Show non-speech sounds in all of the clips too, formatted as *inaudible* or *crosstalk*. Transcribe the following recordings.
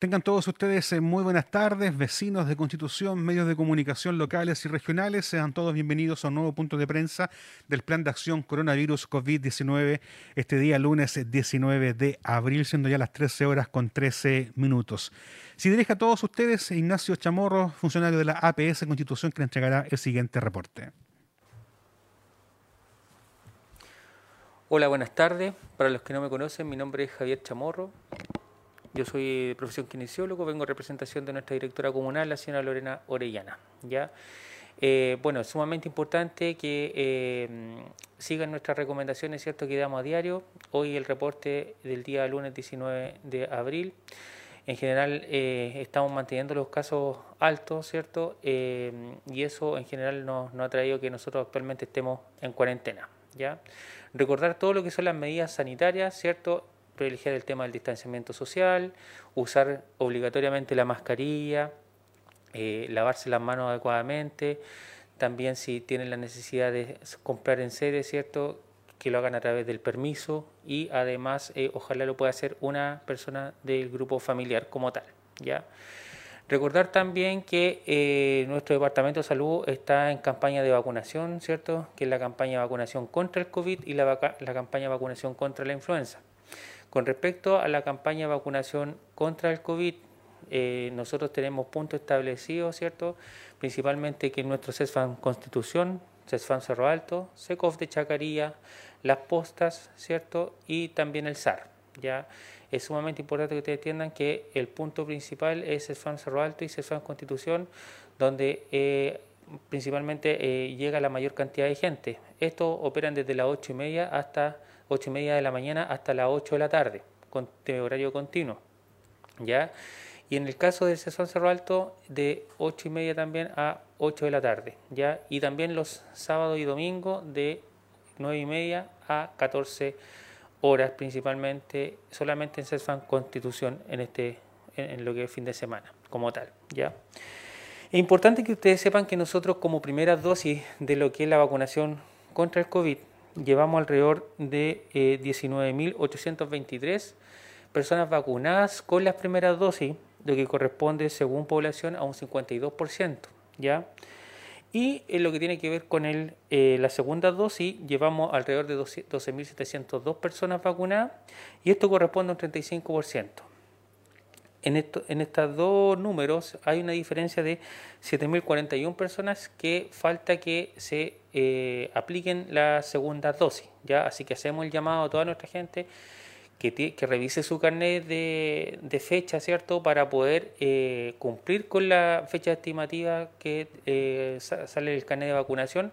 Tengan todos ustedes eh, muy buenas tardes, vecinos de Constitución, medios de comunicación locales y regionales. Sean todos bienvenidos a un nuevo punto de prensa del Plan de Acción Coronavirus COVID-19 este día lunes 19 de abril, siendo ya las 13 horas con 13 minutos. Si dirige a todos ustedes Ignacio Chamorro, funcionario de la APS Constitución, que entregará el siguiente reporte. Hola, buenas tardes. Para los que no me conocen, mi nombre es Javier Chamorro. Yo soy de profesión kinesiólogo, vengo en representación de nuestra directora comunal, la señora Lorena Orellana. ¿ya? Eh, bueno, es sumamente importante que eh, sigan nuestras recomendaciones, ¿cierto?, que damos a diario. Hoy el reporte del día lunes 19 de abril. En general eh, estamos manteniendo los casos altos, ¿cierto? y eso en general nos, nos, ha traído que nosotros actualmente estemos en cuarentena, ¿ya? Recordar todo lo que son las medidas sanitarias, ¿cierto? Privilegiar el tema del distanciamiento social, usar obligatoriamente la mascarilla, eh, lavarse las manos adecuadamente, también si tienen la necesidad de comprar en sede, ¿cierto? que lo hagan a través del permiso y además eh, ojalá lo pueda hacer una persona del grupo familiar como tal. ¿ya? Recordar también que eh, nuestro Departamento de Salud está en campaña de vacunación, ¿cierto? Que es la campaña de vacunación contra el COVID y la, la campaña de vacunación contra la influenza. Con respecto a la campaña de vacunación contra el COVID, eh, nosotros tenemos puntos establecidos, ¿cierto? Principalmente que nuestro CESFAN Constitución, CESFAN Cerro Alto, SECOF de Chacarilla, Las Postas, ¿cierto? Y también el SAR, ¿ya? Es sumamente importante que ustedes entiendan que el punto principal es CESFAN Cerro Alto y CESFAN Constitución, donde eh, principalmente eh, llega la mayor cantidad de gente. Estos operan desde las ocho y media hasta 8 y media de la mañana hasta las 8 de la tarde, con horario continuo. ¿ya? Y en el caso del Cesón Cerro Alto, de 8 y media también a 8 de la tarde. ¿ya? Y también los sábados y domingos de 9 y media a 14 horas, principalmente solamente en CESFAN Constitución en, este, en, lo que es fin de semana, como tal. ¿ya? Importante que ustedes sepan que nosotros como primera dosis de lo que es la vacunación contra el COVID, llevamos alrededor de 19.823 eh, personas vacunadas con las primeras dosis, lo que corresponde según población a un 52%, ¿ya? Y en lo que tiene que ver con el, eh, la segunda dosis, llevamos alrededor de 12.702 personas vacunadas y esto corresponde a un 35%. En, esto, en estos dos números hay una diferencia de 7.041 personas que falta que se eh, apliquen la segunda dosis. ¿ya? Así que hacemos el llamado a toda nuestra gente que, revise su carnet de, de, fecha, ¿cierto? Para poder eh, cumplir con la fecha estimativa que eh, sale el carnet de vacunación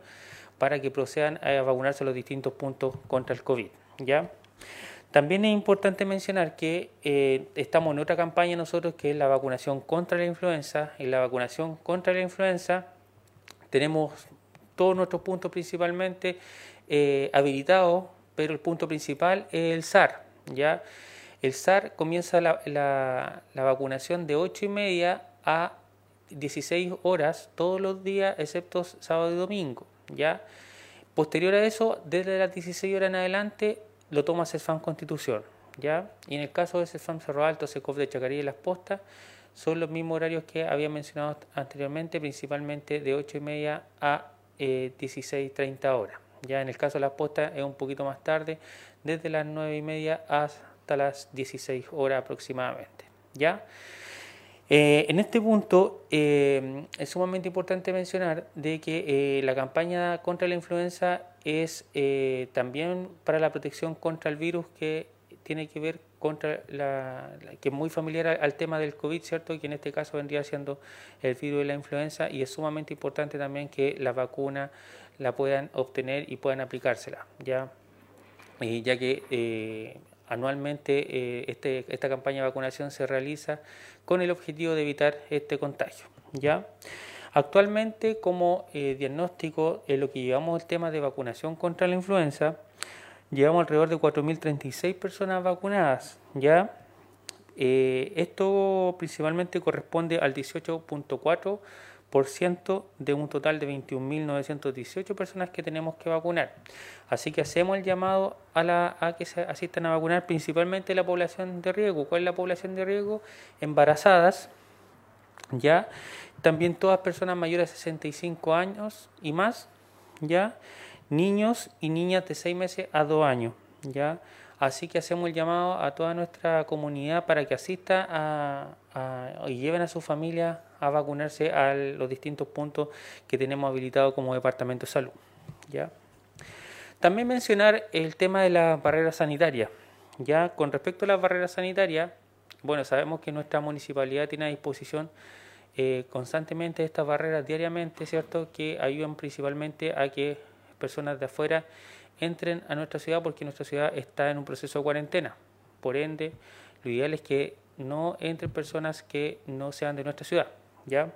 para que procedan a vacunarse a los distintos puntos contra el COVID. ¿ya? También es importante mencionar que eh, estamos en otra campaña nosotros que es la vacunación contra la influenza. En la vacunación contra la influenza tenemos todos nuestros puntos principalmente eh, habilitados, pero el punto principal es el SAR. ¿ya? El SAR comienza la, la, vacunación de 8 y media a 16 horas todos los días, excepto sábado y domingo. ¿ya? Posterior a eso, desde las 16 horas en adelante, lo toma CESFAM Constitución. ¿ya? Y en el caso de CESFAM Cerro Alto, SECOF de Chacarilla y Las Postas, son los mismos horarios que había mencionado anteriormente, principalmente de 8 y media a eh, 16.30 horas. Ya en el caso de Las Postas es un poquito más tarde, desde las 9 y media hasta las 16 horas aproximadamente. ¿ya? Eh, en este punto eh, es sumamente importante mencionar de que eh, la campaña contra la influenza es también para la protección contra el virus que tiene que ver contra la, que es muy familiar al, tema del COVID, ¿cierto? Y que en este caso vendría siendo el virus de la influenza y es sumamente importante también que la vacuna la puedan obtener y puedan aplicársela, ¿ya? ya que anualmente eh, este, esta campaña de vacunación se realiza con el objetivo de evitar este contagio. ¿ya? Actualmente, como eh, diagnóstico, en lo que llevamos el tema de vacunación contra la influenza, llevamos alrededor de 4.036 personas vacunadas. ¿ya? Eh, esto principalmente corresponde al 18.4% de un total de 21.918 personas que tenemos que vacunar. Así que hacemos el llamado a, la, que se asistan a vacunar principalmente la población de riesgo. ¿Cuál es la población de riesgo? Embarazadas, ya también todas personas mayores de 65 años y más, ya niños y niñas de 6 meses a 2 años, ya Así que hacemos el llamado a toda nuestra comunidad para que asista a, y lleven a su familia a vacunarse a los distintos puntos que tenemos habilitados como Departamento de Salud. ¿ya? También mencionar el tema de las barreras sanitarias. Ya con respecto a las barreras sanitarias, bueno, sabemos que nuestra municipalidad tiene a disposición eh, constantemente estas barreras diariamente, ¿cierto? Que ayudan principalmente a que personas de afuera entren a nuestra ciudad porque nuestra ciudad está en un proceso de cuarentena. Por ende, lo ideal es que no entren personas que no sean de nuestra ciudad. ¿ya?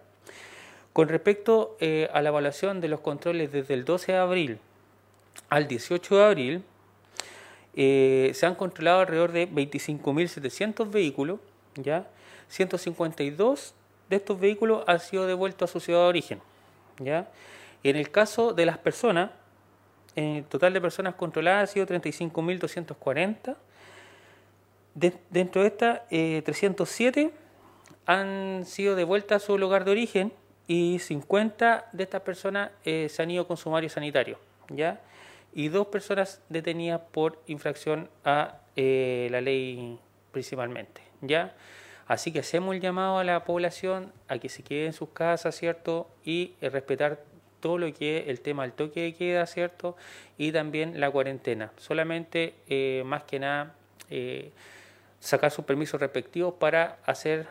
Con respecto eh, a la evaluación de los controles desde el 12 de abril al 18 de abril, eh, se han controlado alrededor de 25.700 vehículos, ¿ya? 152 de estos vehículos han sido devueltos a su ciudad de origen. ¿ya? En el caso de las personas, el total de personas controladas ha sido 35.240. dentro de estas, 307 eh, han sido devueltas a su lugar de origen y 50 de estas personas eh, se han ido con sumario sanitario. ¿ya? Y dos personas detenidas por infracción a eh, la ley principalmente. ¿ya? Así que hacemos el llamado a la población a que se quede en sus casas, ¿cierto? Y respetar todo lo que es el tema del toque de queda, ¿cierto? Y también la cuarentena. Solamente, eh, más que nada, eh, sacar sus permisos respectivos para hacer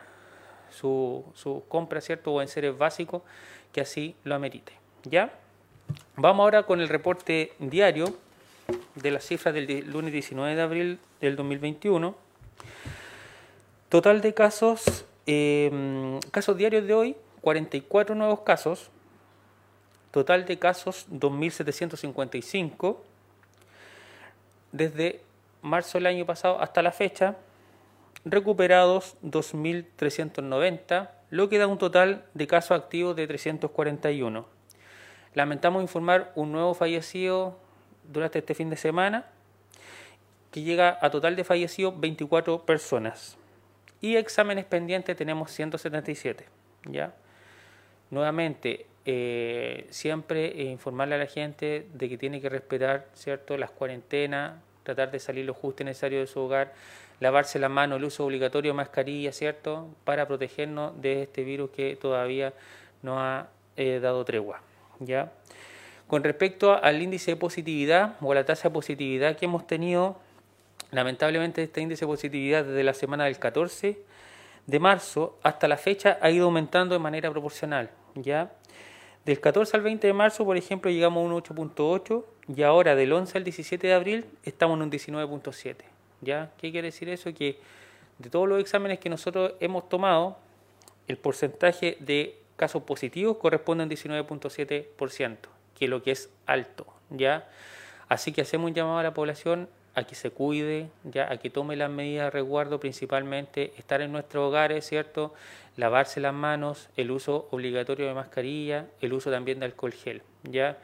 su, su compra, ¿cierto? O en seres básicos que así lo amerite. ¿Ya? Vamos ahora con el reporte diario de las cifras del lunes 19 de abril del 2021. Total de casos, eh, casos diarios de hoy, 44 nuevos casos, Total de casos 2.755. Desde marzo del año pasado hasta la fecha, recuperados 2.390, lo que da un total de casos activos de 341. Lamentamos informar un nuevo fallecido durante este fin de semana, que llega a total de fallecidos 24 personas. Y exámenes pendientes tenemos 177. ¿ya? Nuevamente, eh, siempre informarle a la gente de que tiene que respetar cierto las cuarentenas, tratar de salir lo justo y necesario de su hogar, lavarse la mano, el uso obligatorio de mascarilla, cierto, para protegernos de este virus que todavía no ha eh, dado tregua, ya. Con respecto al índice de positividad o a la tasa de positividad que hemos tenido, lamentablemente este índice de positividad desde la semana del 14 de marzo hasta la fecha ha ido aumentando de manera proporcional, ya del 14 al 20 de marzo, por ejemplo, llegamos a un 8.8 y ahora del 11 al 17 de abril estamos en un 19.7. ¿Ya? ¿Qué quiere decir eso? Que de todos los exámenes que nosotros hemos tomado, el porcentaje de casos positivos corresponde a un 19.7%, que es lo que es alto, ¿ya? Así que hacemos un llamado a la población a que se cuide, ya a que tome las medidas de resguardo, principalmente estar en nuestros hogares, ¿cierto? Lavarse las manos, el uso obligatorio de mascarilla, el uso también de alcohol gel, ¿ya?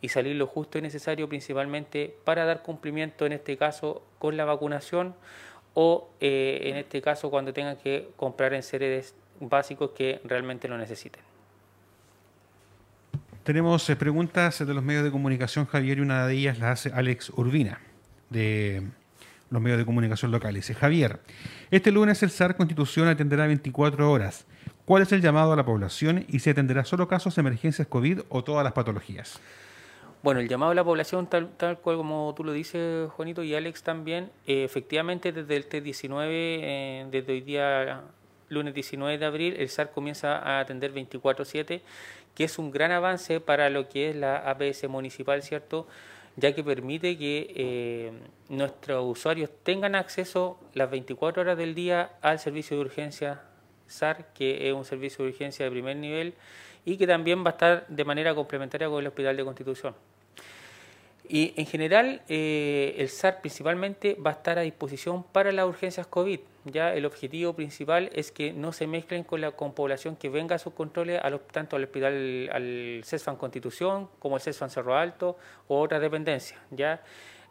Y salir lo justo y necesario principalmente para dar cumplimiento en este caso con la vacunación o eh, en este caso cuando tengan que comprar en seres básicos que realmente lo necesiten. Tenemos eh, preguntas de los medios de comunicación, Javier, y una de ellas la hace Alex Urbina de los medios de comunicación locales. Javier, este lunes el SAR Constitución atenderá 24 horas. ¿Cuál es el llamado a la población y se atenderá solo casos de emergencias COVID o todas las patologías? Bueno, el llamado a la población, tal, tal cual como tú lo dices, Juanito, y Alex también, eh, efectivamente desde el T19, eh, desde hoy día, lunes 19 de abril, el SAR comienza a atender 24-7, que es un gran avance para lo que es la APS municipal, ¿cierto?, ya que permite que eh, nuestros usuarios tengan acceso las 24 horas del día al servicio de urgencia SAR, que es un servicio de urgencia de primer nivel y que también va a estar de manera complementaria con el Hospital de Constitución. Y en general, eh, el SAR principalmente va a estar a disposición para las urgencias COVID. Ya el objetivo principal es que no se mezclen con la con población que venga a sus controles, a tanto al hospital, al CESFAN Constitución como al CESFAN Cerro Alto o otras dependencias. ¿ya?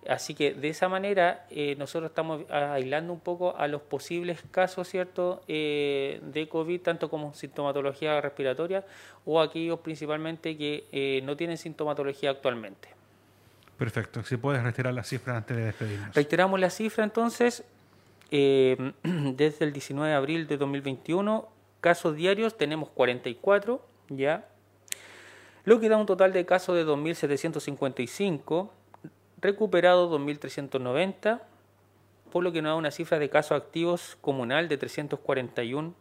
Así que de esa manera eh, nosotros estamos aislando un poco a los posibles casos cierto eh, de COVID, tanto como sintomatología respiratoria o aquellos principalmente que eh, no tienen sintomatología actualmente. Perfecto. Si puedes reiterar las cifras antes de despedirnos. Reiteramos la cifra entonces. *clears throat* desde el 19 de abril de 2021, casos diarios tenemos 44 ya, lo que da un total de casos de 2.755 recuperado 2.390, por lo que nos da una cifra de casos activos comunal de 341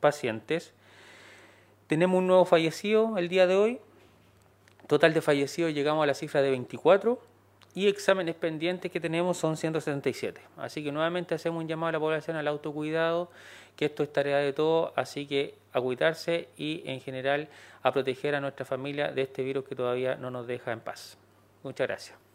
pacientes. Tenemos un nuevo fallecido el día de hoy. Total de fallecidos llegamos a la cifra de 24 y exámenes pendientes que tenemos son 177. Así que nuevamente hacemos un llamado a la población al autocuidado, que esto es tarea de todos, así que a cuidarse y en general a proteger a nuestra familia de este virus que todavía no nos deja en paz. Muchas gracias.